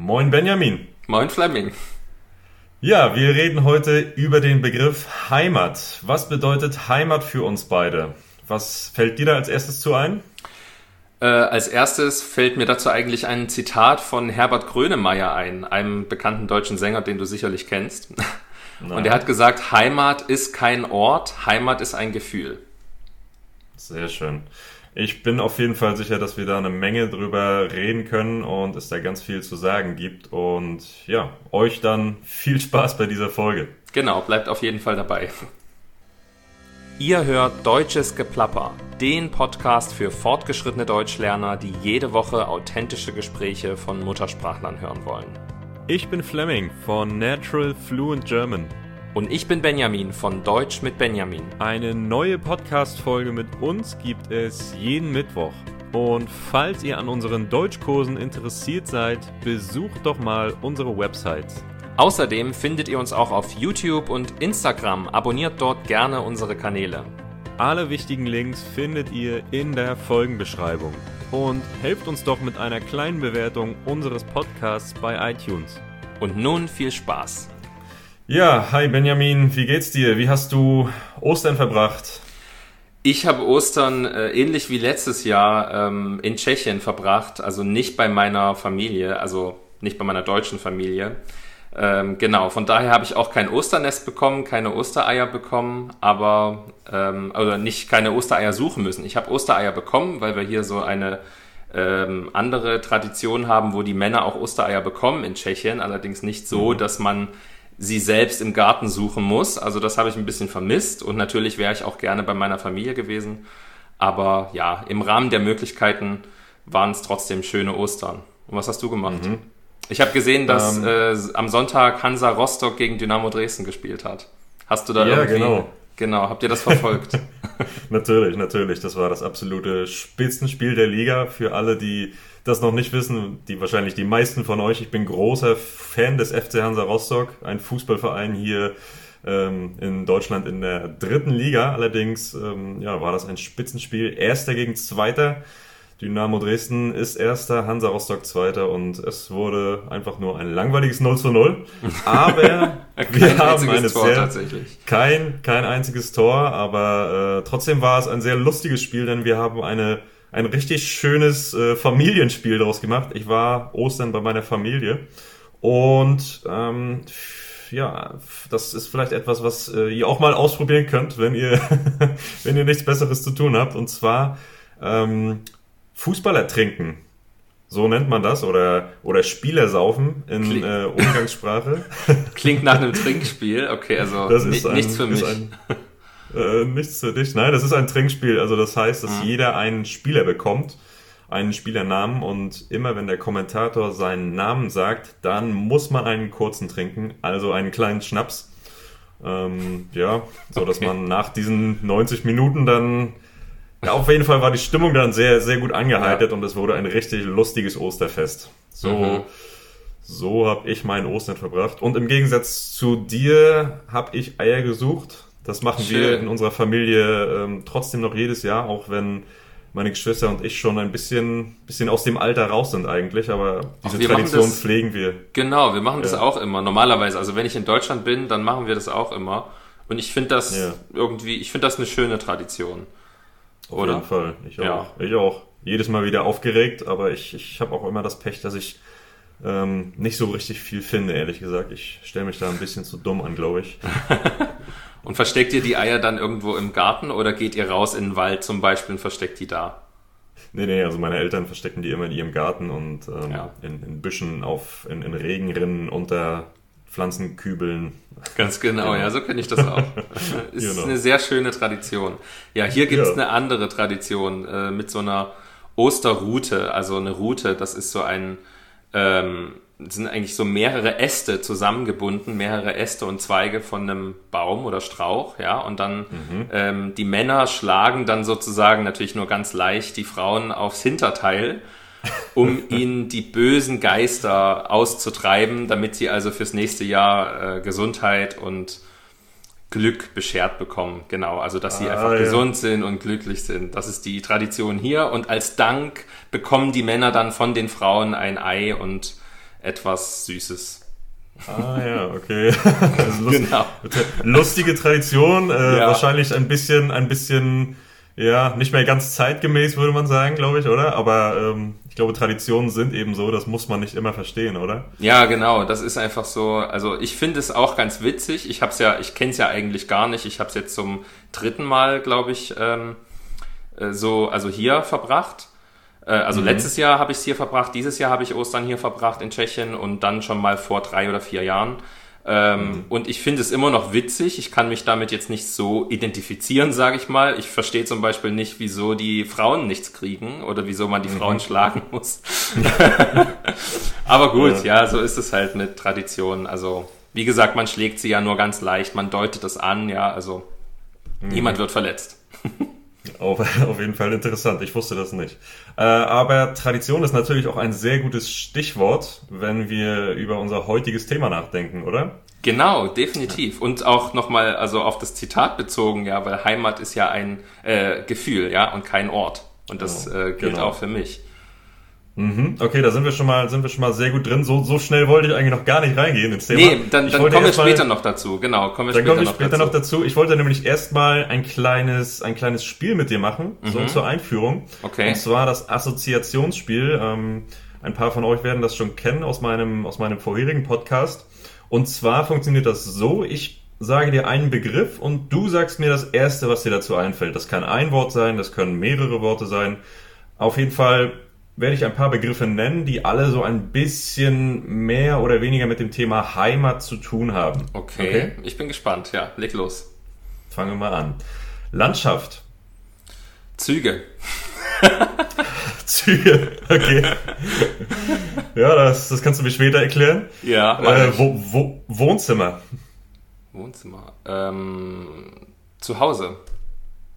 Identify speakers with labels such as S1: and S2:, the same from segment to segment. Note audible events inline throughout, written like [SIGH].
S1: Moin Benjamin.
S2: Moin Fleming.
S1: Ja, wir reden heute über den Begriff Heimat. Was bedeutet Heimat für uns beide? Was fällt dir da als erstes zu ein?
S2: Äh, als erstes fällt mir dazu eigentlich ein Zitat von Herbert Grönemeyer ein, einem bekannten deutschen Sänger, den du sicherlich kennst. Und er hat gesagt, Heimat ist kein Ort, Heimat ist ein Gefühl.
S1: Sehr schön. Ich bin auf jeden Fall sicher, dass wir da eine Menge drüber reden können und es da ganz viel zu sagen gibt. Und ja, euch dann viel [LAUGHS] Spaß bei dieser Folge.
S2: Genau, bleibt auf jeden Fall dabei. Ihr hört Deutsches Geplapper, den Podcast für fortgeschrittene Deutschlerner, die jede Woche authentische Gespräche von Muttersprachlern hören wollen.
S1: Ich bin Fleming von Natural Fluent German.
S2: Und ich bin Benjamin von Deutsch mit Benjamin.
S1: Eine neue Podcast-Folge mit uns gibt es jeden Mittwoch. Und falls ihr an unseren Deutschkursen interessiert seid, besucht doch mal unsere Website.
S2: Außerdem findet ihr uns auch auf YouTube und Instagram. Abonniert dort gerne unsere Kanäle.
S1: Alle wichtigen Links findet ihr in der Folgenbeschreibung. Und helft uns doch mit einer kleinen Bewertung unseres Podcasts bei iTunes.
S2: Und nun viel Spaß.
S1: Ja, hi Benjamin, wie geht's dir? Wie hast du Ostern verbracht?
S2: Ich habe Ostern äh, ähnlich wie letztes Jahr ähm, in Tschechien verbracht, also nicht bei meiner Familie, also nicht bei meiner deutschen Familie. Ähm, genau, von daher habe ich auch kein Osternest bekommen, keine Ostereier bekommen, aber ähm, oder nicht keine Ostereier suchen müssen. Ich habe Ostereier bekommen, weil wir hier so eine ähm, andere Tradition haben, wo die Männer auch Ostereier bekommen in Tschechien, allerdings nicht so, mhm. dass man sie selbst im Garten suchen muss. Also das habe ich ein bisschen vermisst und natürlich wäre ich auch gerne bei meiner Familie gewesen. Aber ja, im Rahmen der Möglichkeiten waren es trotzdem schöne Ostern. Und was hast du gemacht? Mhm. Ich habe gesehen, dass ähm, äh, am Sonntag Hansa Rostock gegen Dynamo Dresden gespielt hat. Hast du da
S1: ja, irgendwie... Genau.
S2: Genau, habt ihr das verfolgt? [LAUGHS] [LAUGHS]
S1: natürlich, natürlich. Das war das absolute Spitzenspiel der Liga für alle, die das noch nicht wissen, die wahrscheinlich die meisten von euch. Ich bin großer Fan des FC Hansa Rostock, ein Fußballverein hier ähm, in Deutschland in der dritten Liga. Allerdings ähm, ja, war das ein Spitzenspiel. Erster gegen Zweiter. Dynamo Dresden ist Erster, Hansa Rostock Zweiter und es wurde einfach nur ein langweiliges 0 zu 0. [LAUGHS] Aber wir haben eine Tor, sehr, kein, kein einziges Tor, aber äh, trotzdem war es ein sehr lustiges Spiel, denn wir haben eine, ein richtig schönes äh, Familienspiel daraus gemacht. Ich war Ostern bei meiner Familie und ähm, ja, das ist vielleicht etwas, was äh, ihr auch mal ausprobieren könnt, wenn ihr, [LAUGHS] wenn ihr nichts Besseres zu tun habt. Und zwar ähm, Fußballer trinken. So nennt man das oder oder Spieler saufen in Kling. äh, Umgangssprache. [LAUGHS]
S2: Klingt nach einem Trinkspiel. Okay, also das ist ein, nichts für mich. Ein,
S1: äh, nichts für dich. Nein, das ist ein Trinkspiel. Also das heißt, dass mhm. jeder einen Spieler bekommt, einen Spielernamen und immer wenn der Kommentator seinen Namen sagt, dann muss man einen kurzen trinken, also einen kleinen Schnaps. Ähm, ja, so dass okay. man nach diesen 90 Minuten dann auf jeden Fall war die Stimmung dann sehr, sehr gut angeheitert ja. und es wurde ein richtig lustiges Osterfest. So, mhm. so habe ich meinen Ostern verbracht. Und im Gegensatz zu dir habe ich Eier gesucht. Das machen Schön. wir in unserer Familie ähm, trotzdem noch jedes Jahr, auch wenn meine Geschwister und ich schon ein bisschen, bisschen aus dem Alter raus sind eigentlich, aber diese Ach, Tradition das, pflegen wir.
S2: Genau, wir machen ja. das auch immer. Normalerweise, also wenn ich in Deutschland bin, dann machen wir das auch immer. Und ich finde das ja. irgendwie, ich finde das eine schöne Tradition.
S1: Auf Oder? jeden Fall. Ich auch. Ja. Ich auch. Jedes Mal wieder aufgeregt, aber ich, ich habe auch immer das Pech, dass ich ähm, nicht so richtig viel finde, ehrlich gesagt. Ich stelle mich da ein bisschen zu dumm an, glaube ich. [LAUGHS]
S2: und versteckt ihr die Eier dann irgendwo im Garten oder geht ihr raus in den Wald zum Beispiel und versteckt die da?
S1: Nee, nee, also meine Eltern verstecken die immer in ihrem Garten und ähm, ja. in, in Büschen, auf, in, in Regenrinnen, unter Pflanzenkübeln.
S2: Ganz genau, ja, so kenne ich das auch. [LAUGHS] ist genau. eine sehr schöne Tradition. Ja, hier gibt es ja. eine andere Tradition äh, mit so einer Osterrute, also eine Rute, das ist so ein, ähm, sind eigentlich so mehrere Äste zusammengebunden, mehrere Äste und Zweige von einem Baum oder Strauch, ja, und dann mhm. ähm, die Männer schlagen dann sozusagen natürlich nur ganz leicht die Frauen aufs Hinterteil um ihnen die bösen Geister auszutreiben, damit sie also fürs nächste Jahr äh, Gesundheit und Glück beschert bekommen. Genau, also dass sie ah, einfach ja. gesund sind und glücklich sind. Das ist die Tradition hier. Und als Dank bekommen die Männer dann von den Frauen ein Ei und etwas Süßes.
S1: Ah ja, okay. [LAUGHS] lust genau. Lustige Tradition, äh, ja. wahrscheinlich ein bisschen, ein bisschen, ja, nicht mehr ganz zeitgemäß, würde man sagen, glaube ich, oder? Aber ähm, ich glaube, Traditionen sind eben so, das muss man nicht immer verstehen, oder?
S2: Ja, genau, das ist einfach so. Also ich finde es auch ganz witzig. Ich hab's ja, ich kenne es ja eigentlich gar nicht. Ich habe es jetzt zum dritten Mal, glaube ich, ähm, äh, so, also hier verbracht. Äh, also mhm. letztes Jahr habe ich es hier verbracht, dieses Jahr habe ich Ostern hier verbracht in Tschechien und dann schon mal vor drei oder vier Jahren. Ähm, mhm. Und ich finde es immer noch witzig. Ich kann mich damit jetzt nicht so identifizieren, sage ich mal. Ich verstehe zum Beispiel nicht, wieso die Frauen nichts kriegen oder wieso man die mhm. Frauen schlagen muss. [LAUGHS] [LAUGHS] Aber gut, ja. ja, so ist es halt mit Tradition. Also, wie gesagt, man schlägt sie ja nur ganz leicht, man deutet es an, ja, also mhm. niemand wird verletzt. [LAUGHS]
S1: Auf, [LAUGHS] auf jeden Fall interessant. Ich wusste das nicht. Äh, aber Tradition ist natürlich auch ein sehr gutes Stichwort, wenn wir über unser heutiges Thema nachdenken, oder?
S2: Genau, definitiv. Und auch nochmal, also auf das Zitat bezogen, ja, weil Heimat ist ja ein äh, Gefühl, ja, und kein Ort. Und das genau, äh, gilt genau. auch für mich.
S1: Mhm. Okay, da sind wir schon mal, sind wir schon mal sehr gut drin. So, so schnell wollte ich eigentlich noch gar nicht reingehen ins Thema. Nee,
S2: dann, dann kommen wir später noch dazu. Genau,
S1: kommen wir dann später, kommen wir später noch, dazu. noch dazu. Ich wollte nämlich erstmal ein kleines, ein kleines Spiel mit dir machen, mhm. so zur Einführung. Okay. Und zwar das Assoziationsspiel. Ähm, ein paar von euch werden das schon kennen aus meinem, aus meinem vorherigen Podcast. Und zwar funktioniert das so, ich sage dir einen Begriff und du sagst mir das erste, was dir dazu einfällt. Das kann ein Wort sein, das können mehrere Worte sein. Auf jeden Fall werde ich ein paar Begriffe nennen, die alle so ein bisschen mehr oder weniger mit dem Thema Heimat zu tun haben.
S2: Okay, okay? ich bin gespannt. Ja, leg los.
S1: Fangen wir mal an. Landschaft.
S2: Züge. [LAUGHS]
S1: Züge, okay. ja, das, das kannst du mir später erklären.
S2: Ja.
S1: Äh, wo, wo, Wohnzimmer.
S2: Wohnzimmer. Ähm, zu Hause.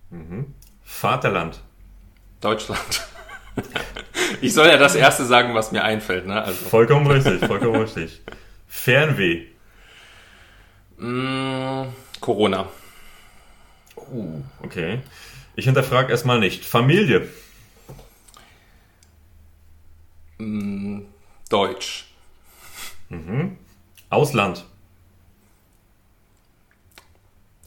S1: Mhm. Vaterland.
S2: Deutschland. [LAUGHS] Ich soll ja das erste sagen, was mir einfällt, ne?
S1: Also. Vollkommen richtig, vollkommen richtig. Fernweh.
S2: Mm, Corona.
S1: Oh, okay. Ich hinterfrage erstmal nicht. Familie.
S2: Mm, Deutsch.
S1: Mhm. Ausland.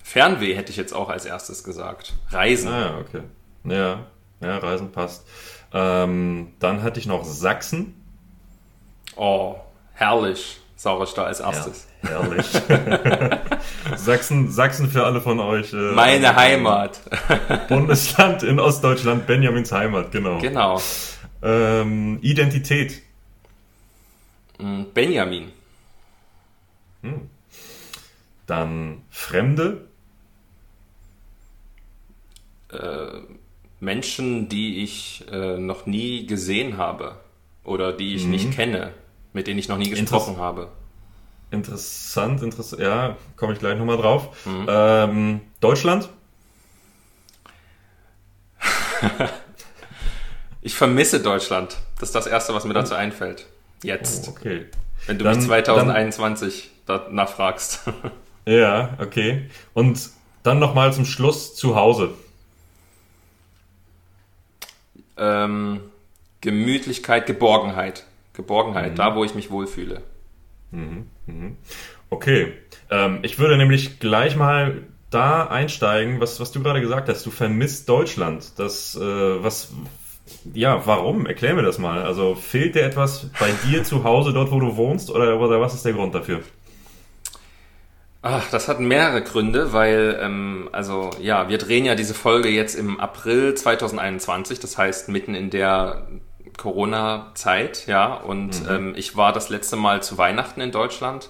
S2: Fernweh hätte ich jetzt auch als erstes gesagt. Reisen.
S1: Ah, okay. Ja, ja, Reisen passt. Ähm, dann hatte ich noch Sachsen.
S2: Oh, herrlich, sage ich da als erstes.
S1: Ja, herrlich. [LAUGHS] Sachsen, Sachsen für alle von euch.
S2: Äh, Meine Heimat. [LAUGHS]
S1: Bundesland in Ostdeutschland, Benjamins Heimat, genau.
S2: Genau.
S1: Ähm, Identität.
S2: Mm, Benjamin.
S1: Hm. Dann Fremde.
S2: Äh, Menschen, die ich äh, noch nie gesehen habe oder die ich mhm. nicht kenne, mit denen ich noch nie gesprochen Interess habe.
S1: Interessant, interessant. Ja, komme ich gleich nochmal drauf. Mhm. Ähm, Deutschland? [LAUGHS]
S2: ich vermisse Deutschland. Das ist das Erste, was mir dazu einfällt. Jetzt.
S1: Oh, okay.
S2: Wenn du dann, mich 2021 dann, danach fragst. [LAUGHS]
S1: ja, okay. Und dann nochmal zum Schluss zu Hause
S2: ähm, Gemütlichkeit, Geborgenheit. Geborgenheit, mhm. da wo ich mich wohlfühle.
S1: Mhm. Mhm. Okay, ähm, ich würde nämlich gleich mal da einsteigen, was, was du gerade gesagt hast. Du vermisst Deutschland. Das, äh, was, ja, warum? Erklär mir das mal. Also fehlt dir etwas bei dir zu Hause, dort wo du wohnst, oder, oder was ist der Grund dafür?
S2: Ach, das hat mehrere Gründe, weil, ähm, also ja, wir drehen ja diese Folge jetzt im April 2021, das heißt mitten in der Corona-Zeit, ja, und mhm. ähm, ich war das letzte Mal zu Weihnachten in Deutschland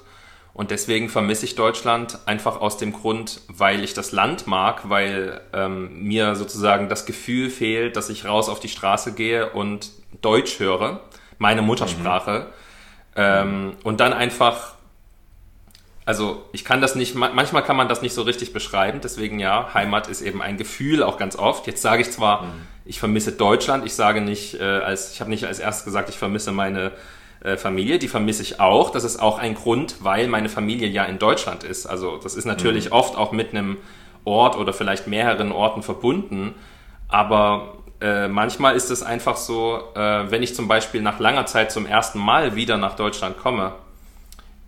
S2: und deswegen vermisse ich Deutschland einfach aus dem Grund, weil ich das Land mag, weil ähm, mir sozusagen das Gefühl fehlt, dass ich raus auf die Straße gehe und Deutsch höre, meine Muttersprache, mhm. ähm, und dann einfach also ich kann das nicht, manchmal kann man das nicht so richtig beschreiben, deswegen ja, Heimat ist eben ein Gefühl, auch ganz oft. Jetzt sage ich zwar, mhm. ich vermisse Deutschland, ich sage nicht, äh, als, ich habe nicht als erstes gesagt, ich vermisse meine äh, Familie, die vermisse ich auch. Das ist auch ein Grund, weil meine Familie ja in Deutschland ist. Also das ist natürlich mhm. oft auch mit einem Ort oder vielleicht mehreren Orten verbunden, aber äh, manchmal ist es einfach so, äh, wenn ich zum Beispiel nach langer Zeit zum ersten Mal wieder nach Deutschland komme,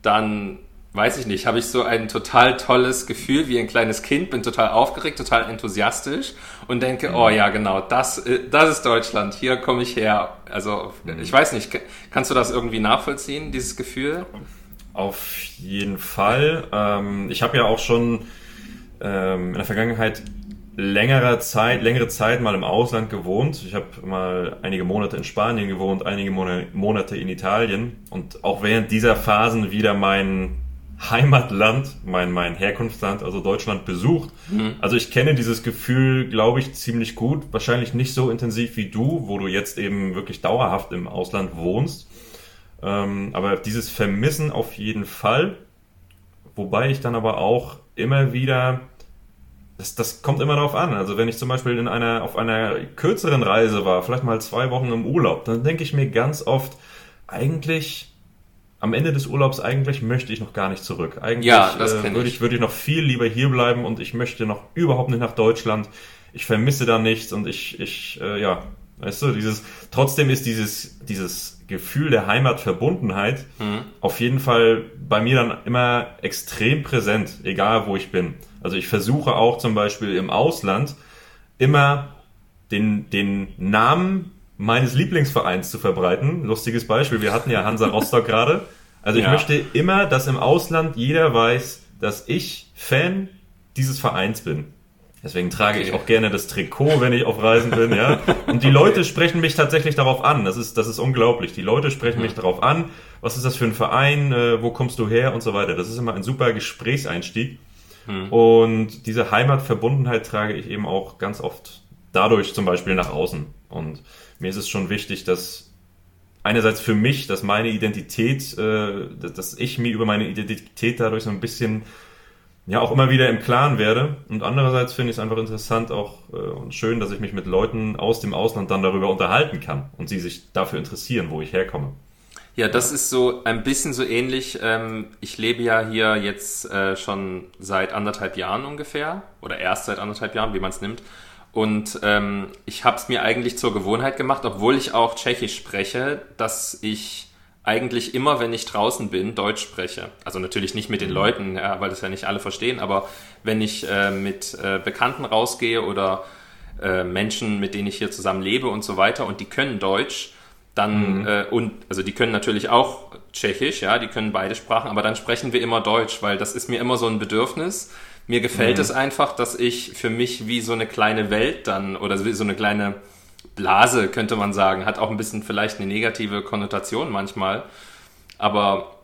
S2: dann weiß ich nicht, habe ich so ein total tolles Gefühl wie ein kleines Kind, bin total aufgeregt, total enthusiastisch und denke, oh ja, genau, das, äh, das ist Deutschland, hier komme ich her. Also mhm. ich weiß nicht, kannst du das irgendwie nachvollziehen, dieses Gefühl?
S1: Auf jeden Fall. Ähm, ich habe ja auch schon ähm, in der Vergangenheit längere Zeit, längere Zeit mal im Ausland gewohnt. Ich habe mal einige Monate in Spanien gewohnt, einige Monate in Italien und auch während dieser Phasen wieder mein Heimatland, mein, mein Herkunftsland, also Deutschland besucht. Mhm. Also ich kenne dieses Gefühl, glaube ich, ziemlich gut. Wahrscheinlich nicht so intensiv wie du, wo du jetzt eben wirklich dauerhaft im Ausland wohnst. Ähm, aber dieses Vermissen auf jeden Fall. Wobei ich dann aber auch immer wieder das, das kommt immer darauf an. Also wenn ich zum Beispiel in einer, auf einer kürzeren Reise war, vielleicht mal zwei Wochen im Urlaub, dann denke ich mir ganz oft, eigentlich am Ende des Urlaubs eigentlich möchte ich noch gar nicht zurück. Eigentlich
S2: ja,
S1: äh, würde ich, würde ich noch viel lieber hier bleiben und ich möchte noch überhaupt nicht nach Deutschland. Ich vermisse da nichts und ich, ich, äh, ja, weißt du, dieses, trotzdem ist dieses, dieses Gefühl der Heimatverbundenheit mhm. auf jeden Fall bei mir dann immer extrem präsent, egal wo ich bin. Also ich versuche auch zum Beispiel im Ausland immer den, den Namen meines Lieblingsvereins zu verbreiten. Lustiges Beispiel, wir hatten ja Hansa Rostock [LAUGHS] gerade. Also ich ja. möchte immer, dass im Ausland jeder weiß, dass ich Fan dieses Vereins bin. Deswegen trage okay. ich auch gerne das Trikot, wenn ich auf Reisen bin, ja. [LAUGHS] Und die Leute sprechen mich tatsächlich darauf an. Das ist, das ist unglaublich. Die Leute sprechen mich darauf an. Was ist das für ein Verein? Äh, wo kommst du her? Und so weiter. Das ist immer ein super Gesprächseinstieg. Hm. Und diese Heimatverbundenheit trage ich eben auch ganz oft dadurch zum Beispiel nach außen. Und mir ist es schon wichtig, dass einerseits für mich, dass meine Identität, äh, dass ich mir über meine Identität dadurch so ein bisschen ja auch immer wieder im Klaren werde. Und andererseits finde ich es einfach interessant auch äh, und schön, dass ich mich mit Leuten aus dem Ausland dann darüber unterhalten kann und sie sich dafür interessieren, wo ich herkomme.
S2: Ja, das ist so ein bisschen so ähnlich. Ähm, ich lebe ja hier jetzt äh, schon seit anderthalb Jahren ungefähr oder erst seit anderthalb Jahren, wie man es nimmt. Und ähm, ich habe es mir eigentlich zur Gewohnheit gemacht, obwohl ich auch Tschechisch spreche, dass ich eigentlich immer, wenn ich draußen bin, Deutsch spreche. Also natürlich nicht mit den mhm. Leuten, ja, weil das ja nicht alle verstehen, aber wenn ich äh, mit äh, Bekannten rausgehe oder äh, Menschen, mit denen ich hier zusammen lebe und so weiter und die können Deutsch, dann mhm. äh, und also die können natürlich auch Tschechisch, ja, die können beide Sprachen, aber dann sprechen wir immer Deutsch, weil das ist mir immer so ein Bedürfnis. Mir gefällt mhm. es einfach, dass ich für mich wie so eine kleine Welt dann oder so eine kleine Blase könnte man sagen, hat auch ein bisschen vielleicht eine negative Konnotation manchmal, aber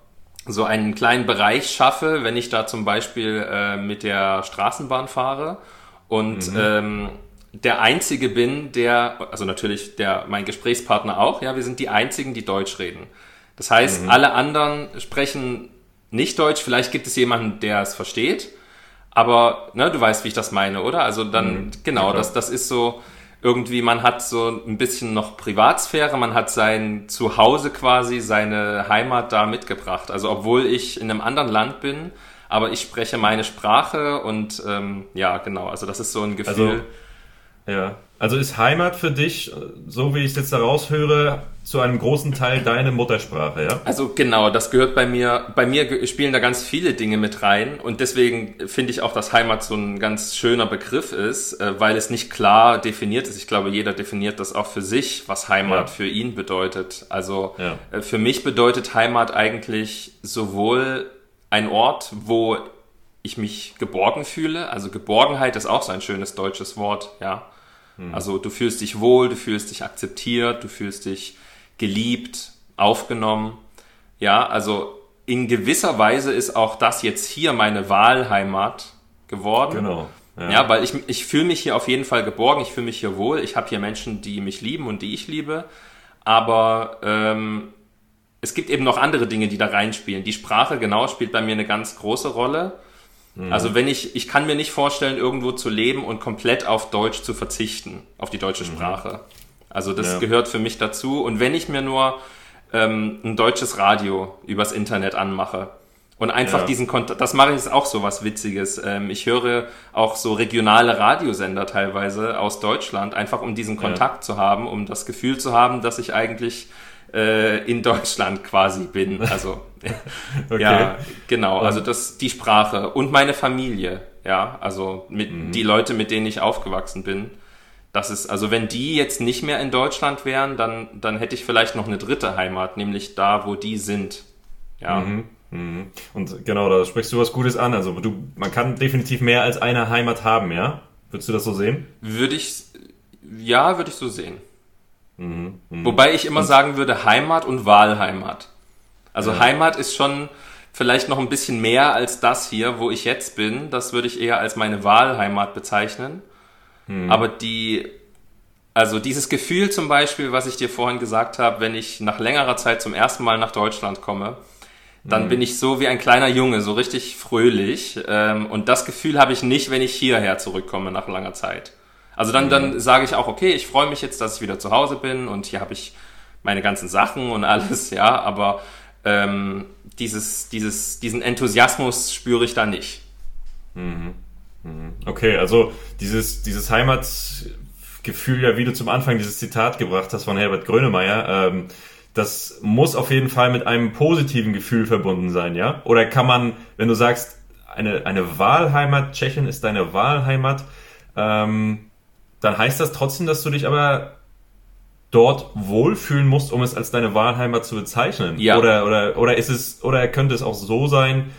S2: so einen kleinen Bereich schaffe, wenn ich da zum Beispiel äh, mit der Straßenbahn fahre und mhm. ähm, der Einzige bin, der, also natürlich der, mein Gesprächspartner auch, ja, wir sind die Einzigen, die Deutsch reden. Das heißt, mhm. alle anderen sprechen nicht Deutsch, vielleicht gibt es jemanden, der es versteht, aber ne, du weißt, wie ich das meine, oder? Also dann, mhm. genau, ja, das, das ist so, irgendwie, man hat so ein bisschen noch Privatsphäre, man hat sein Zuhause quasi, seine Heimat da mitgebracht. Also obwohl ich in einem anderen Land bin, aber ich spreche meine Sprache und ähm, ja, genau, also das ist so ein Gefühl.
S1: Also ja. Also ist Heimat für dich, so wie ich es jetzt daraus höre, zu einem großen Teil deine Muttersprache, ja?
S2: Also genau, das gehört bei mir, bei mir spielen da ganz viele Dinge mit rein und deswegen finde ich auch, dass Heimat so ein ganz schöner Begriff ist, äh, weil es nicht klar definiert ist. Ich glaube, jeder definiert das auch für sich, was Heimat ja. für ihn bedeutet. Also ja. Äh, für mich bedeutet Heimat eigentlich sowohl ein Ort, wo ich mich geborgen fühle. Also Geborgenheit ist auch so ein schönes deutsches Wort, ja. Mhm. Also du fühlst dich wohl, du fühlst dich akzeptiert, du fühlst dich geliebt, aufgenommen. Ja, also in gewisser Weise ist auch das jetzt hier meine Wahlheimat geworden. Genau. Ja, ja weil ich, ich fühle mich hier auf jeden Fall geborgen, ich fühle mich hier wohl. Ich habe hier Menschen, die mich lieben und die ich liebe. Aber ähm, es gibt eben noch andere Dinge, die da reinspielen. Die Sprache, genau, spielt bei mir eine ganz große Rolle. Mhm. Also wenn ich, ich kann mir nicht vorstellen, irgendwo zu leben und komplett auf Deutsch zu verzichten, auf die deutsche mhm. Sprache. Also das ja. gehört für mich dazu. Und wenn ich mir nur ähm, ein deutsches Radio übers Internet anmache, Und einfach
S1: Ja.
S2: diesen Kontakt, das mache ich jetzt auch so was Witziges. Ähm, ich höre auch so regionale Radiosender teilweise aus Deutschland, einfach um diesen Kontakt zu haben, um das Gefühl zu haben, dass ich eigentlich äh, in Deutschland quasi bin. [LAUGHS] Also
S1: Okay.
S2: ja, genau. Also das die Sprache und meine Familie. Ja, also mit
S1: Mhm.
S2: die Leute, mit denen ich aufgewachsen bin. Das ist, also wenn die jetzt nicht mehr in Deutschland wären, dann, dann hätte ich vielleicht noch eine dritte Heimat, nämlich da, wo die sind. Ja.
S1: Mhm. Mhm. Und genau, da sprichst du was Gutes an. Also du, man kann definitiv mehr als eine Heimat haben, ja? Würdest du das so sehen?
S2: Würde ich, ja, würde ich so sehen.
S1: Mhm.
S2: Wobei ich immer sagen würde Heimat und Wahlheimat. Also
S1: Ja.
S2: Heimat ist schon vielleicht noch ein bisschen mehr als das hier, wo ich jetzt bin. Das würde ich eher als meine Wahlheimat bezeichnen. Aber die, also dieses Gefühl zum Beispiel, was ich dir vorhin gesagt habe, wenn ich nach längerer Zeit zum ersten Mal nach Deutschland komme, dann bin ich so wie ein kleiner Junge, so richtig fröhlich. Ähm, und das Gefühl habe ich nicht, wenn ich hierher zurückkomme nach langer Zeit. Also dann, dann sage ich auch, okay, ich freue mich jetzt, dass ich wieder zu Hause bin und hier habe ich meine ganzen Sachen und alles, ja, aber ähm, dieses, dieses, diesen Enthusiasmus spüre ich da nicht.
S1: Okay, also dieses, dieses Heimatgefühl, ja, wie du zum Anfang dieses Zitat gebracht hast von Herbert Grönemeyer, ähm, das muss auf jeden Fall mit einem positiven Gefühl verbunden sein, ja? Oder kann man, wenn du sagst, eine, eine Wahlheimat, Tschechien ist deine Wahlheimat, ähm, dann heißt das trotzdem, dass du dich aber dort wohlfühlen musst, um es als deine Wahlheimat zu bezeichnen?
S2: Ja.
S1: Oder, oder, oder ist es, oder könnte es auch so sein,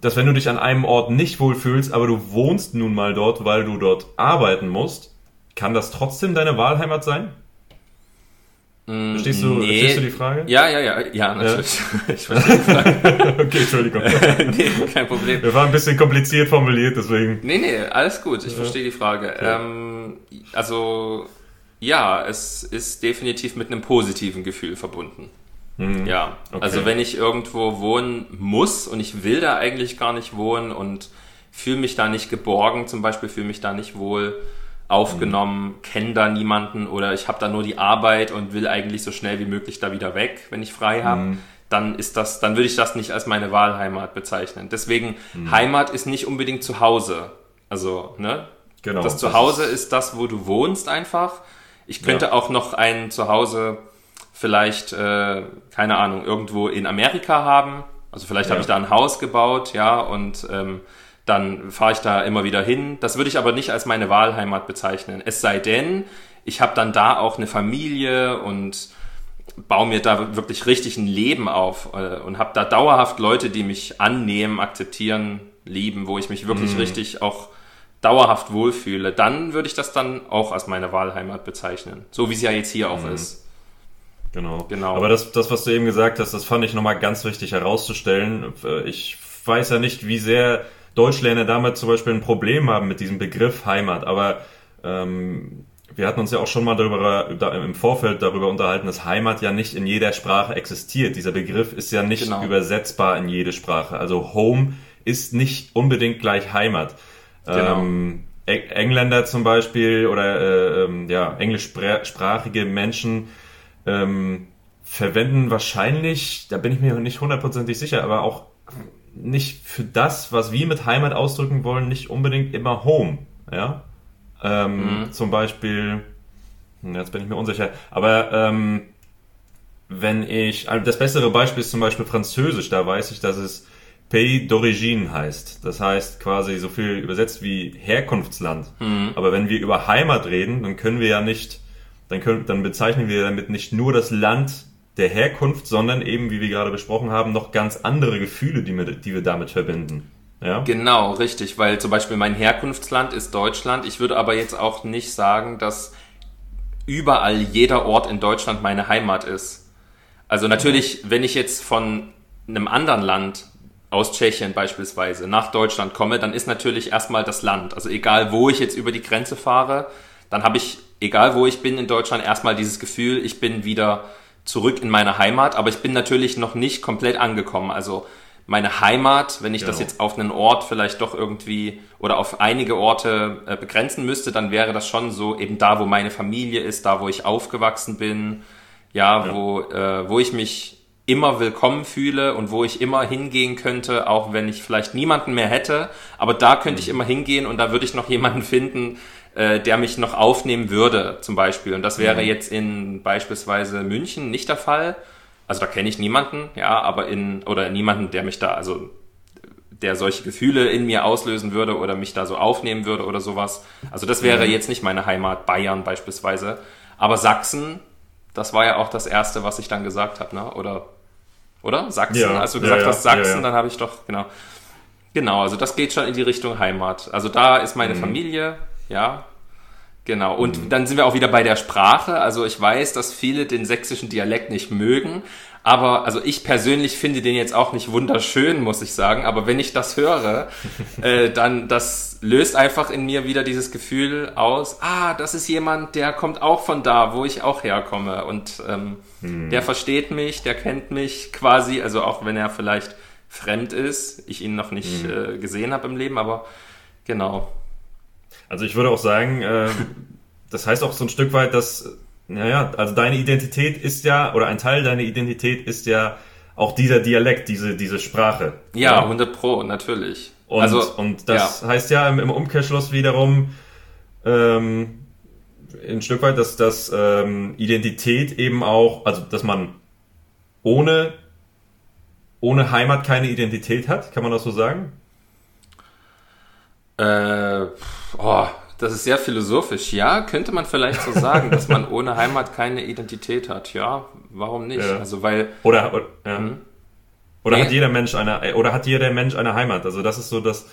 S1: dass wenn du dich an einem Ort nicht wohlfühlst, aber du wohnst nun mal dort, weil du dort arbeiten musst, kann das trotzdem deine Wahlheimat sein? Verstehst du,
S2: Nee.
S1: verstehst du die Frage?
S2: Ja, ja, ja, ja, natürlich. [LAUGHS] Ich verstehe die [LAUGHS] Frage.
S1: Okay, Entschuldigung. [LAUGHS]
S2: nee, kein Problem.
S1: Wir waren ein bisschen kompliziert formuliert, deswegen.
S2: Nee, nee, alles gut, ich verstehe die Frage. Ähm, also, ja, es ist definitiv mit einem positiven Gefühl verbunden. Ja,
S1: Okay.
S2: also wenn ich irgendwo wohnen muss und ich will da eigentlich gar nicht wohnen und fühle mich da nicht geborgen, zum Beispiel fühle mich da nicht wohl aufgenommen, kenne da niemanden oder ich habe da nur die Arbeit und will eigentlich so schnell wie möglich da wieder weg, wenn ich frei habe, dann ist das, dann würde ich das nicht als meine Wahlheimat bezeichnen. Deswegen Heimat ist nicht unbedingt zu Hause. Also, ne?
S1: Genau.
S2: Das Zuhause ist das, wo du wohnst einfach. Ich könnte
S1: Ja.
S2: auch noch ein Zuhause vielleicht, äh, keine Ahnung, irgendwo in Amerika haben. Also vielleicht habe
S1: Ja.
S2: ich da ein Haus gebaut, ja, und ähm, dann fahre ich da immer wieder hin. Das würde ich aber nicht als meine Wahlheimat bezeichnen. Es sei denn, ich habe dann da auch eine Familie und baue mir da wirklich richtig ein Leben auf äh, und habe da dauerhaft Leute, die mich annehmen, akzeptieren, lieben, wo ich mich wirklich
S1: Mhm.
S2: richtig auch dauerhaft wohlfühle, dann würde ich das dann auch als meine Wahlheimat bezeichnen. So wie es ja jetzt hier
S1: Mhm.
S2: auch ist.
S1: Genau.
S2: Genau.
S1: Aber das, das, was du eben gesagt hast, das fand ich nochmal ganz wichtig herauszustellen. Ich weiß ja nicht, wie sehr Deutschländer damit zum Beispiel ein Problem haben mit diesem Begriff Heimat, aber ähm, wir hatten uns ja auch schon mal darüber, da, im Vorfeld darüber unterhalten, dass Heimat ja nicht in jeder Sprache existiert. Dieser Begriff ist ja nicht
S2: Genau.
S1: übersetzbar in jede Sprache. Also Home ist nicht unbedingt gleich Heimat.
S2: Genau.
S1: Ähm, Eng- Engländer zum Beispiel oder äh, ähm, ja, englischsprachige Menschen ähm, verwenden wahrscheinlich, da bin ich mir nicht hundertprozentig sicher, aber auch nicht für das, was wir mit Heimat ausdrücken wollen, nicht unbedingt immer Home. Ja? Ähm, Zum Beispiel, hm, jetzt bin ich mir unsicher, aber ähm, wenn ich, also das bessere Beispiel ist zum Beispiel Französisch, da weiß ich, dass es Pays d'origine heißt. Das heißt quasi so viel übersetzt wie Herkunftsland. Aber wenn wir über Heimat reden, dann können wir ja nicht, dann, können, dann bezeichnen wir damit nicht nur das Land der Herkunft, sondern eben, wie wir gerade besprochen haben, noch ganz andere Gefühle, die wir, die wir damit verbinden. Ja?
S2: Genau, richtig, weil zum Beispiel mein Herkunftsland ist Deutschland. Ich würde aber jetzt auch nicht sagen, dass überall jeder Ort in Deutschland meine Heimat ist. Also natürlich, wenn ich jetzt von einem anderen Land aus Tschechien beispielsweise nach Deutschland komme, dann ist natürlich erstmal das Land. Also egal, wo ich jetzt über die Grenze fahre, dann habe ich, egal wo ich bin in Deutschland, erstmal dieses Gefühl, ich bin wieder zurück in meine Heimat, aber ich bin natürlich noch nicht komplett angekommen. Also meine Heimat, wenn ich das
S1: Genau.
S2: jetzt auf einen Ort vielleicht doch irgendwie oder auf einige Orte äh, begrenzen müsste, dann wäre das schon so eben da, wo meine Familie ist, da, wo ich aufgewachsen bin, ja,
S1: Ja.
S2: wo, äh, wo ich mich immer willkommen fühle und wo ich immer hingehen könnte, auch wenn ich vielleicht niemanden mehr hätte. Aber da könnte ich immer hingehen und da würde ich noch jemanden finden, äh, der mich noch aufnehmen würde, zum Beispiel. Und das wäre mhm. jetzt in beispielsweise München nicht der Fall. Also da kenne ich niemanden, ja, aber in, oder niemanden, der mich da, also der solche Gefühle in mir auslösen würde oder mich da so aufnehmen würde oder sowas. Also das wäre mhm. jetzt nicht meine Heimat, Bayern beispielsweise. Aber Sachsen, das war ja auch das Erste, was ich dann gesagt habe, ne? Oder, oder? Sachsen, ja, als du gesagt ja, hast Sachsen, ja, dann habe ich doch, genau. Genau, also das geht schon in die Richtung Heimat. Also da ist meine mhm. Familie, ja, Genau, und mhm. dann sind wir auch wieder bei der Sprache. Also ich weiß, dass viele den sächsischen Dialekt nicht mögen, aber also ich persönlich finde den jetzt auch nicht wunderschön, muss ich sagen. Aber wenn ich das höre, [LAUGHS] äh, dann das löst einfach in mir wieder dieses Gefühl aus, ah, das ist jemand, der kommt auch von da, wo ich auch herkomme. Und ähm, mhm. der versteht mich, der kennt mich quasi, also auch wenn er vielleicht fremd ist, ich ihn noch nicht mhm. äh, gesehen habe im Leben, aber genau.
S1: Also ich würde auch sagen, äh, [LAUGHS] das heißt auch so ein Stück weit, dass, naja, also deine Identität ist ja, oder ein Teil deiner Identität ist ja auch dieser Dialekt, diese, diese Sprache.
S2: Ja, 100 Pro, natürlich.
S1: Und, also, und das ja. heißt ja im, Umkehrschluss wiederum, ähm, ein Stück weit, dass, dass ähm, Identität eben auch, also dass man ohne, ohne Heimat keine Identität hat, kann man das so sagen?
S2: Äh, oh, das ist sehr philosophisch. Ja, könnte man vielleicht so sagen, dass man ohne Heimat keine Identität hat. Ja, warum nicht? Ja. Also weil
S1: oder oder, ja. hm? oder nee. hat jeder Mensch eine oder hat jeder Mensch eine Heimat? Also das ist so das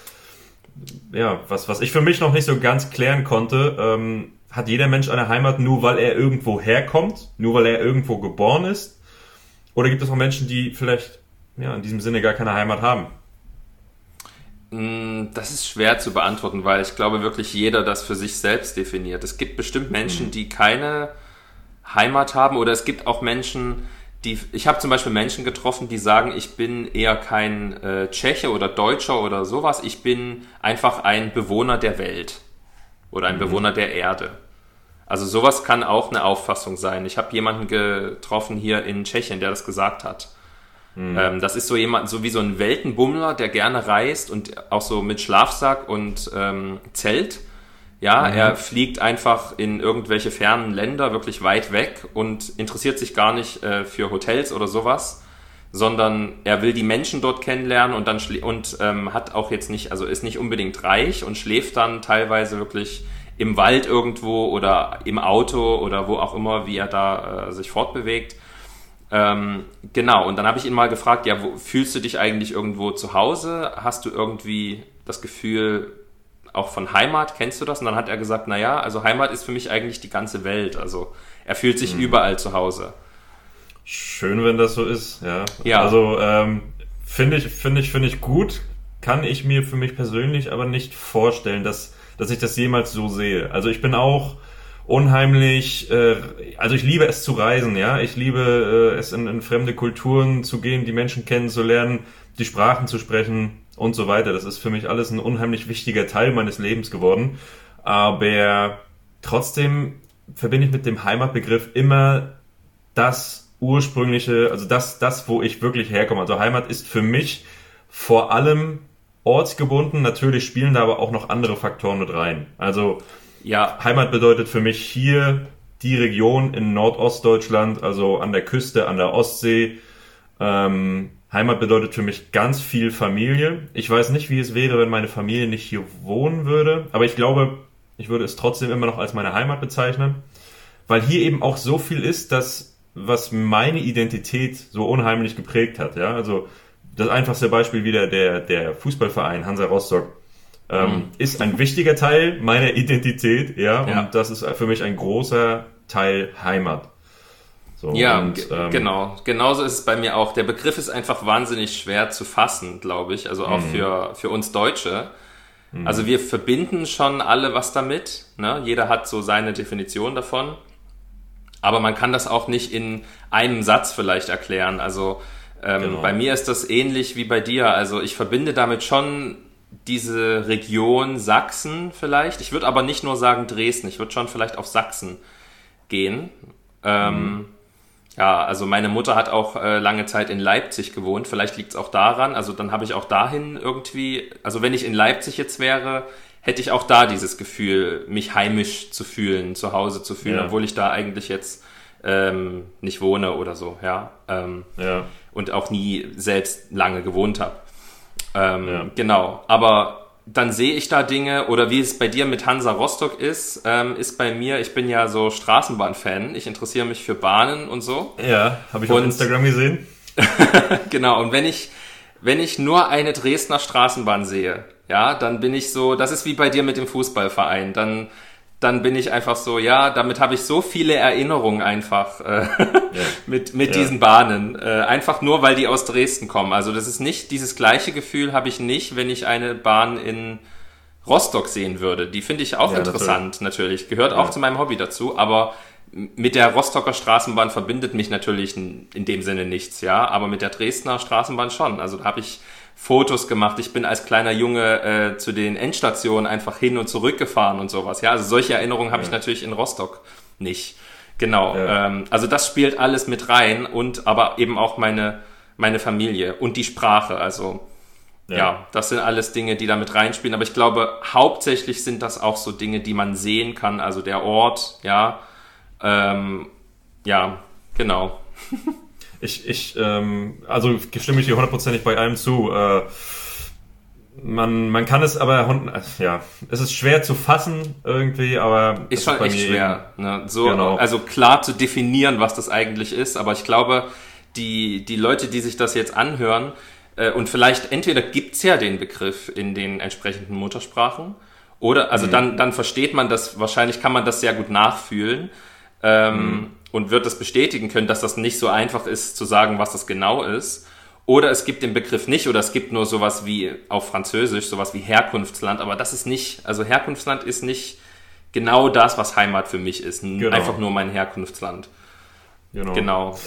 S1: ja was was ich für mich noch nicht so ganz klären konnte. Ähm, hat jeder Mensch eine Heimat nur weil er irgendwo herkommt, nur weil er irgendwo geboren ist? Oder gibt es auch Menschen, die vielleicht ja in diesem Sinne gar keine Heimat haben?
S2: Mm, das ist schwer zu beantworten, weil ich glaube wirklich jeder das für sich selbst definiert. Es gibt bestimmt Menschen, mhm. die keine Heimat haben oder es gibt auch Menschen, die, ich habe zum Beispiel Menschen getroffen, die sagen, ich bin eher kein äh, Tscheche oder Deutscher oder sowas, ich bin einfach ein Bewohner der Welt oder ein mhm. Bewohner der Erde. Also sowas kann auch eine Auffassung sein. Ich habe jemanden getroffen hier in Tschechien, der das gesagt hat. Mhm. Ähm, das ist so jemand, so wie so ein Weltenbummler, der gerne reist und auch so mit Schlafsack und ähm, Zelt. Ja, mhm. er fliegt einfach in irgendwelche fernen Länder, wirklich weit weg und interessiert sich gar nicht äh, für Hotels oder sowas, sondern er will die Menschen dort kennenlernen und dann und ähm, hat auch jetzt nicht, also ist nicht unbedingt reich und schläft dann teilweise wirklich im Wald irgendwo oder im Auto oder wo auch immer, wie er da äh, sich fortbewegt ähm, genau, und dann habe ich ihn mal gefragt, ja, wo, fühlst du dich eigentlich irgendwo zu Hause? Hast du irgendwie das Gefühl auch von Heimat? Kennst du das? Und dann hat er gesagt, naja, also Heimat ist für mich eigentlich die ganze Welt. Also er fühlt sich mhm. überall zu Hause.
S1: Schön, wenn das so ist, ja. ja. Also ähm, finde ich, finde ich, finde ich gut. Kann ich mir für mich persönlich aber nicht vorstellen, dass, dass ich das jemals so sehe. Also ich bin auch unheimlich, äh, also ich liebe es zu reisen, ja, ich liebe äh, es in, in fremde Kulturen zu gehen, die Menschen kennenzulernen, die Sprachen zu sprechen und so weiter. Das ist für mich alles ein unheimlich wichtiger Teil meines Lebens geworden. Aber trotzdem verbinde ich mit dem Heimatbegriff immer das ursprüngliche, also das, das, wo ich wirklich herkomme. Also Heimat ist für mich vor allem ortsgebunden. Natürlich spielen da aber auch noch andere Faktoren mit rein. Also ja, Heimat bedeutet für mich hier die Region in Nordostdeutschland, also an der Küste, an der Ostsee. Ähm, Heimat bedeutet für mich ganz viel Familie. Ich weiß nicht, wie es wäre, wenn meine Familie nicht hier wohnen würde, aber ich glaube, ich würde es trotzdem immer noch als meine Heimat bezeichnen, weil hier eben auch so viel ist, dass was meine Identität so unheimlich geprägt hat. Ja, also das einfachste Beispiel wieder der der Fußballverein Hansa Rostock ähm, mhm. ist ein wichtiger Teil meiner Identität, ja, ja, und das ist für mich ein großer Teil Heimat.
S2: So, ja, und, ähm, genau. Genauso ist es bei mir auch. Der Begriff ist einfach wahnsinnig schwer zu fassen, glaube ich. Also auch mhm. für, für uns Deutsche. Mhm. Also wir verbinden schon alle was damit. Ne? Jeder hat so seine Definition davon. Aber man kann das auch nicht in einem Satz vielleicht erklären. Also ähm, genau. bei mir ist das ähnlich wie bei dir. Also ich verbinde damit schon diese Region Sachsen vielleicht. Ich würde aber nicht nur sagen Dresden, ich würde schon vielleicht auf Sachsen gehen. Ähm, mhm. ja, also meine Mutter hat auch äh, lange Zeit in Leipzig gewohnt. Vielleicht liegt es auch daran. Also dann habe ich auch dahin irgendwie, also wenn ich in Leipzig jetzt wäre, hätte ich auch da dieses Gefühl, mich heimisch zu fühlen, zu Hause zu fühlen, ja. obwohl ich da eigentlich jetzt ähm, nicht wohne oder so, ja. Ähm, ja. Und auch nie selbst lange gewohnt habe. Ähm, ja. Genau. Aber dann sehe ich da Dinge oder wie es bei dir mit Hansa Rostock ist, ähm, ist bei mir, ich bin ja so Straßenbahn-Fan, ich interessiere mich für Bahnen und so.
S1: Ja, habe ich und, auf Instagram gesehen. [LAUGHS]
S2: genau, und wenn ich, wenn ich nur eine Dresdner Straßenbahn sehe, ja, dann bin ich so, das ist wie bei dir mit dem Fußballverein, dann dann bin ich einfach so, ja, damit habe ich so viele Erinnerungen einfach äh, ja. [LAUGHS] mit, mit ja. diesen Bahnen. Äh, einfach nur, weil die aus Dresden kommen. Also das ist nicht, dieses gleiche Gefühl habe ich nicht, wenn ich eine Bahn in Rostock sehen würde. Die finde ich auch ja, interessant, natürlich. natürlich. Gehört auch zu meinem Hobby dazu, aber mit der Rostocker Straßenbahn verbindet mich natürlich in, in dem Sinne nichts, ja, aber mit der Dresdner Straßenbahn schon. Also da habe ich Fotos gemacht. Ich bin als kleiner Junge äh, zu den Endstationen einfach hin und zurück gefahren und sowas. Ja, also solche Erinnerungen habe ja. ich natürlich in Rostock nicht. Genau. Ja. Ähm, also das spielt alles mit rein und aber eben auch meine meine Familie und die Sprache. Also ja. ja. das sind alles Dinge, die da mit reinspielen. Aber ich glaube, hauptsächlich sind das auch so Dinge, die man sehen kann. Also der Ort, ja, ähm, ja, genau. [LAUGHS]
S1: Ich, ich, ähm, also stimme ich dir hundertprozentig bei allem zu. Äh, man, man kann es aber, ja, es ist schwer zu fassen irgendwie, aber
S2: ist schon echt schwer. Ne? So, genau. Also klar zu definieren, was das eigentlich ist, aber ich glaube, die, die Leute, die sich das jetzt anhören, äh, und vielleicht entweder gibt's ja den Begriff in den entsprechenden Muttersprachen, oder, also mhm. dann, dann versteht man das, wahrscheinlich kann man das sehr gut nachfühlen. Ähm, mhm und wird das bestätigen können, dass das nicht so einfach ist zu sagen, was das genau ist. Oder es gibt den Begriff nicht, oder es gibt nur sowas wie auf Französisch, sowas wie Herkunftsland, aber das ist nicht, also Herkunftsland ist nicht genau das, was Heimat für mich ist. Genau. Einfach nur mein Herkunftsland.
S1: Genau. genau.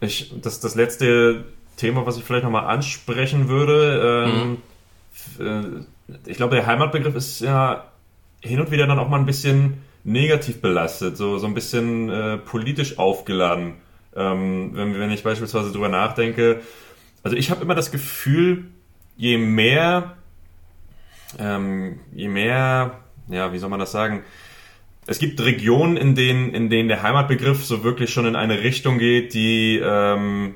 S1: Ich, das, das letzte Thema, was ich vielleicht nochmal ansprechen würde, ähm, mhm. Äh, ich glaube, der Heimatbegriff ist ja hin und wieder dann auch mal ein bisschen negativ belastet, so, so ein bisschen äh, politisch aufgeladen. Ähm, wenn, wenn ich beispielsweise drüber nachdenke, also ich habe immer das Gefühl, je mehr, ähm, je mehr, ja, wie soll man das sagen, es gibt Regionen, in denen, in denen der Heimatbegriff so wirklich schon in eine Richtung geht, die, ähm,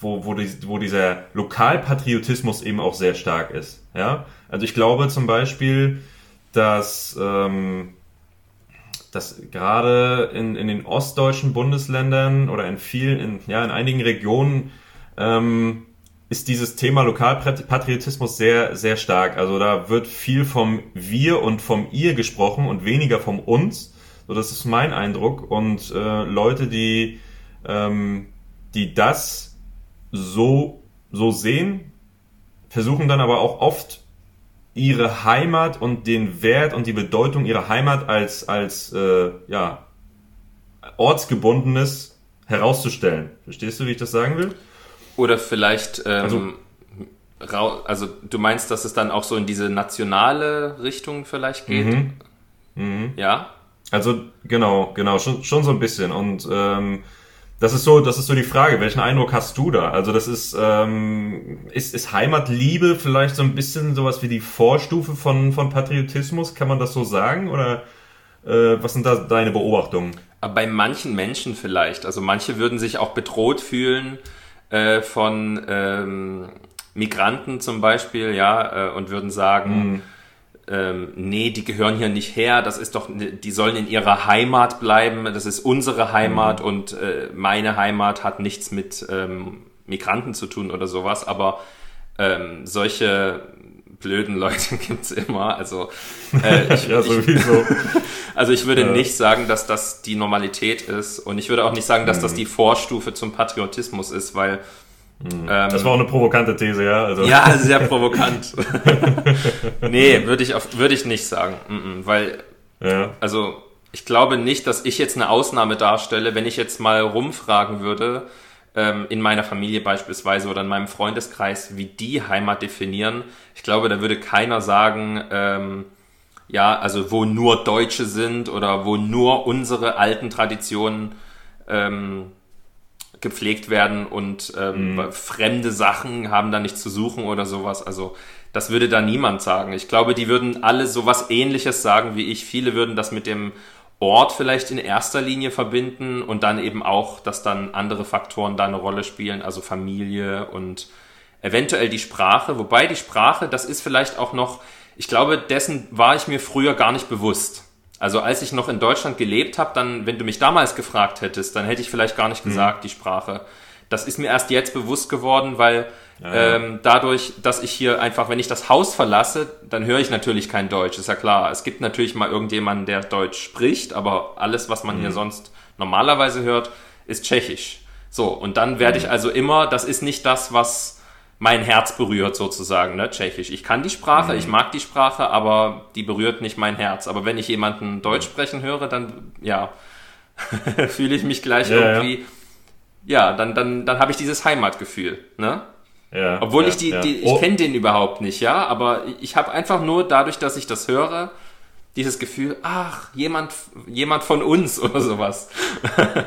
S1: wo, wo, die, wo dieser Lokalpatriotismus eben auch sehr stark ist. Ja, also ich glaube zum Beispiel, dass, ähm, dass gerade in, in den ostdeutschen Bundesländern oder in vielen, in, ja, in einigen Regionen ähm, ist dieses Thema Lokalpatriotismus sehr, sehr stark. Also da wird viel vom Wir und vom Ihr gesprochen und weniger vom Uns. So, das ist mein Eindruck. Und äh, Leute, die, ähm, die das so, so sehen, versuchen dann aber auch oft ihre Heimat und den Wert und die Bedeutung ihrer Heimat als, als äh, ja, ortsgebundenes herauszustellen. Verstehst du, wie ich das sagen will?
S2: Oder vielleicht, ähm, also, also du meinst, dass es dann auch so in diese nationale Richtung vielleicht geht? Mhm.
S1: Mhm. Ja? Also genau, genau, schon, schon so ein bisschen. Und ähm, das ist so, das ist so die Frage. Welchen Eindruck hast du da? Also das ist, ähm, ist, ist Heimatliebe vielleicht so ein bisschen sowas wie die Vorstufe von, von Patriotismus? Kann man das so sagen? Oder äh, was sind da deine Beobachtungen?
S2: bei manchen Menschen vielleicht. Also manche würden sich auch bedroht fühlen äh, von ähm, Migranten zum Beispiel, ja, äh, und würden sagen, mhm ähm, nee, die gehören hier nicht her, das ist doch, die sollen in ihrer Heimat bleiben, das ist unsere Heimat mhm. und äh, meine Heimat hat nichts mit ähm, Migranten zu tun oder sowas, aber ähm, solche blöden Leute [LAUGHS] gibt's immer. Also, äh, [LAUGHS] ich, ja, sowieso. [LAUGHS] also ich würde ja. nicht sagen, dass das die Normalität ist und ich würde auch nicht sagen, dass mhm. das die Vorstufe zum Patriotismus ist, weil
S1: hm. Ähm, das war auch eine provokante These, ja.
S2: Also. Ja, sehr provokant. [LAUGHS] nee, würde ich, auf, würde ich nicht sagen. weil, ja. also, ich glaube nicht, dass ich jetzt eine Ausnahme darstelle, wenn ich jetzt mal rumfragen würde, ähm, in meiner Familie beispielsweise oder in meinem Freundeskreis, wie die Heimat definieren. Ich glaube, da würde keiner sagen, ähm, ja, also wo nur Deutsche sind oder wo nur unsere alten Traditionen ähm, gepflegt werden und ähm, mhm. fremde Sachen haben da nicht zu suchen oder sowas. Also das würde da niemand sagen. Ich glaube, die würden alle sowas ähnliches sagen wie ich. Viele würden das mit dem Ort vielleicht in erster Linie verbinden und dann eben auch, dass dann andere Faktoren da eine Rolle spielen, also Familie und eventuell die Sprache. Wobei die Sprache, das ist vielleicht auch noch, ich glaube, dessen war ich mir früher gar nicht bewusst. Also als ich noch in Deutschland gelebt habe, dann, wenn du mich damals gefragt hättest, dann hätte ich vielleicht gar nicht mhm. gesagt, mhm. die Sprache. Das ist mir erst jetzt bewusst geworden, weil ja, ja. Ähm, dadurch, dass ich hier einfach, wenn ich das Haus verlasse, dann höre ich natürlich kein Deutsch, ist ja klar. Es gibt natürlich mal irgendjemanden, der Deutsch spricht, aber alles, was man mhm. hier sonst normalerweise hört, ist Tschechisch. So, und dann werde ich mhm. also immer, das ist nicht das, was mein Herz berührt sozusagen, ne, Tschechisch. Ich kann die Sprache, mhm. ich mag die Sprache, aber die berührt nicht mein Herz. Aber wenn ich jemanden Deutsch sprechen höre, dann, ja, [LAUGHS] fühle ich mich gleich ja, irgendwie, ja, ja dann, dann, dann habe ich dieses Heimatgefühl, ne? Ja, Obwohl ich die, die ich oh. kenne den überhaupt nicht, ja, aber ich habe einfach nur dadurch, dass ich das höre, dieses Gefühl, ach, jemand, jemand von uns [LAUGHS] oder sowas.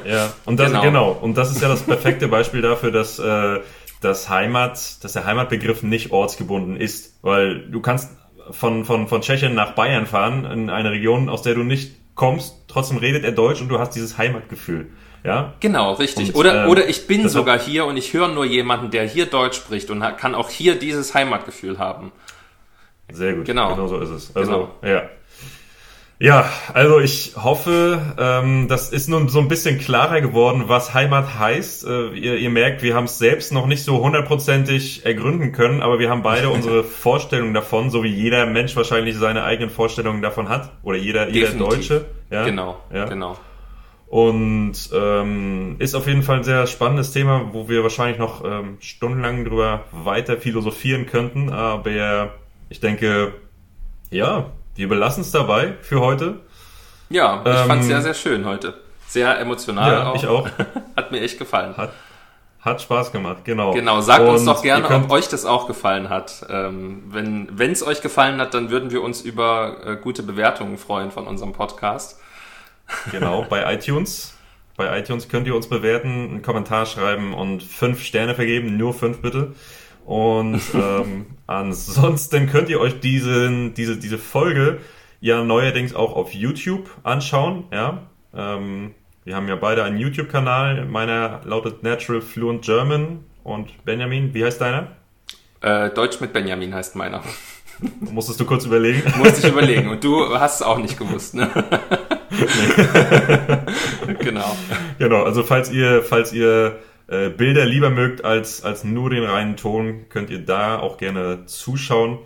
S1: Ja, und das, genau. genau. Und das ist ja das perfekte Beispiel dafür, dass, äh, das Heimat, dass der Heimatbegriff nicht ortsgebunden ist. Weil du kannst von, von, von Tschechien nach Bayern fahren, in eine Region, aus der du nicht kommst, trotzdem redet er Deutsch und du hast dieses Heimatgefühl. Ja?
S2: Genau, richtig. Und, oder, ähm, oder ich bin sogar hier und ich höre nur jemanden, der hier Deutsch spricht und kann auch hier dieses Heimatgefühl haben.
S1: Sehr gut. Genau. Genau so ist es. Also, genau. ja. Ja, also ich hoffe, ähm, das ist nun so ein bisschen klarer geworden, was Heimat heißt. Äh, ihr, ihr merkt, wir haben es selbst noch nicht so hundertprozentig ergründen können, aber wir haben beide [LAUGHS] unsere Vorstellung davon, so wie jeder Mensch wahrscheinlich seine eigenen Vorstellungen davon hat oder jeder, jeder Deutsche.
S2: Ja? Genau, ja. genau.
S1: Und ähm, ist auf jeden Fall ein sehr spannendes Thema, wo wir wahrscheinlich noch ähm, stundenlang drüber weiter philosophieren könnten. Aber ich denke, ja, wir belassen es dabei für heute.
S2: Ja, ich ähm, fand es sehr, sehr schön heute. Sehr emotional
S1: ja, auch. Ich auch. [LAUGHS]
S2: Hat mir echt gefallen.
S1: Hat, hat Spaß gemacht, genau.
S2: Genau, sagt Und uns doch gerne, ob euch das auch gefallen hat. Ähm, wenn es euch gefallen hat, dann würden wir uns über äh, gute Bewertungen freuen von unserem Podcast. [LAUGHS]
S1: Genau, bei iTunes. Bei iTunes könnt ihr uns bewerten, einen Kommentar schreiben und fünf Sterne vergeben, nur fünf bitte. Und [LAUGHS] ähm, ansonsten könnt ihr euch diesen, diese, diese Folge ja neuerdings auch auf YouTube anschauen. Ja, ähm, wir haben ja beide einen YouTube-Kanal. Meiner lautet Natural Fluent German und Benjamin, wie heißt deiner?
S2: Äh, Deutsch mit Benjamin heißt meiner. [LAUGHS]
S1: Musstest du kurz überlegen? [LAUGHS]
S2: Musste ich überlegen. Und du hast es auch nicht gewusst, ne?
S1: genau. Genau, also falls ihr, falls ihr äh, Bilder lieber mögt als, als nur den reinen Ton, könnt ihr da auch gerne zuschauen.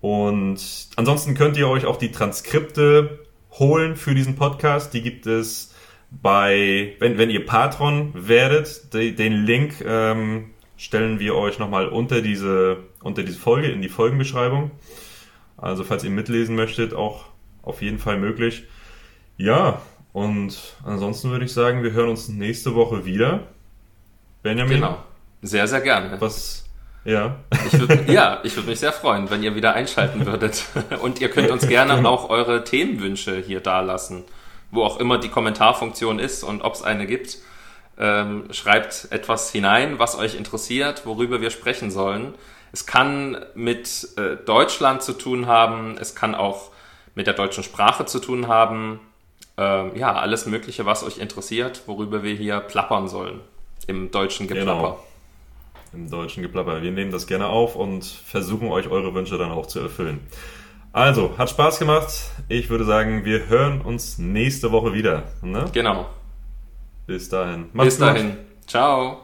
S1: Und ansonsten könnt ihr euch auch die Transkripte holen für diesen Podcast. Die gibt es bei, wenn, wenn ihr Patron werdet, die, den Link ähm, stellen wir euch nochmal unter diese, unter diese Folge in die Folgenbeschreibung. Also falls ihr mitlesen möchtet, auch auf jeden Fall möglich. Ja, und ansonsten würde ich sagen, wir hören uns nächste Woche wieder.
S2: Benjamin? Genau. Sehr, sehr gerne.
S1: Was? Ja.
S2: Ich würd, [LAUGHS] ja, ich würde mich sehr freuen, wenn ihr wieder einschalten würdet. [LAUGHS] Und ihr könnt uns gerne auch eure Themenwünsche hier dalassen, wo auch immer die Kommentarfunktion ist und ob es eine gibt. Ähm, schreibt etwas hinein, was euch interessiert, worüber wir sprechen sollen. Es kann mit äh, Deutschland zu tun haben, es kann auch mit der deutschen Sprache zu tun haben. Ähm, ja, alles Mögliche, was euch interessiert, worüber wir hier plappern sollen. Im deutschen Geplapper. Genau.
S1: Im deutschen Geplapper. Wir nehmen das gerne auf und versuchen euch eure Wünsche dann auch zu erfüllen. Also, hat Spaß gemacht. Ich würde sagen, wir hören uns nächste Woche wieder. Ne?
S2: Genau.
S1: Bis dahin.
S2: Macht's Bis dahin. Gut. Ciao.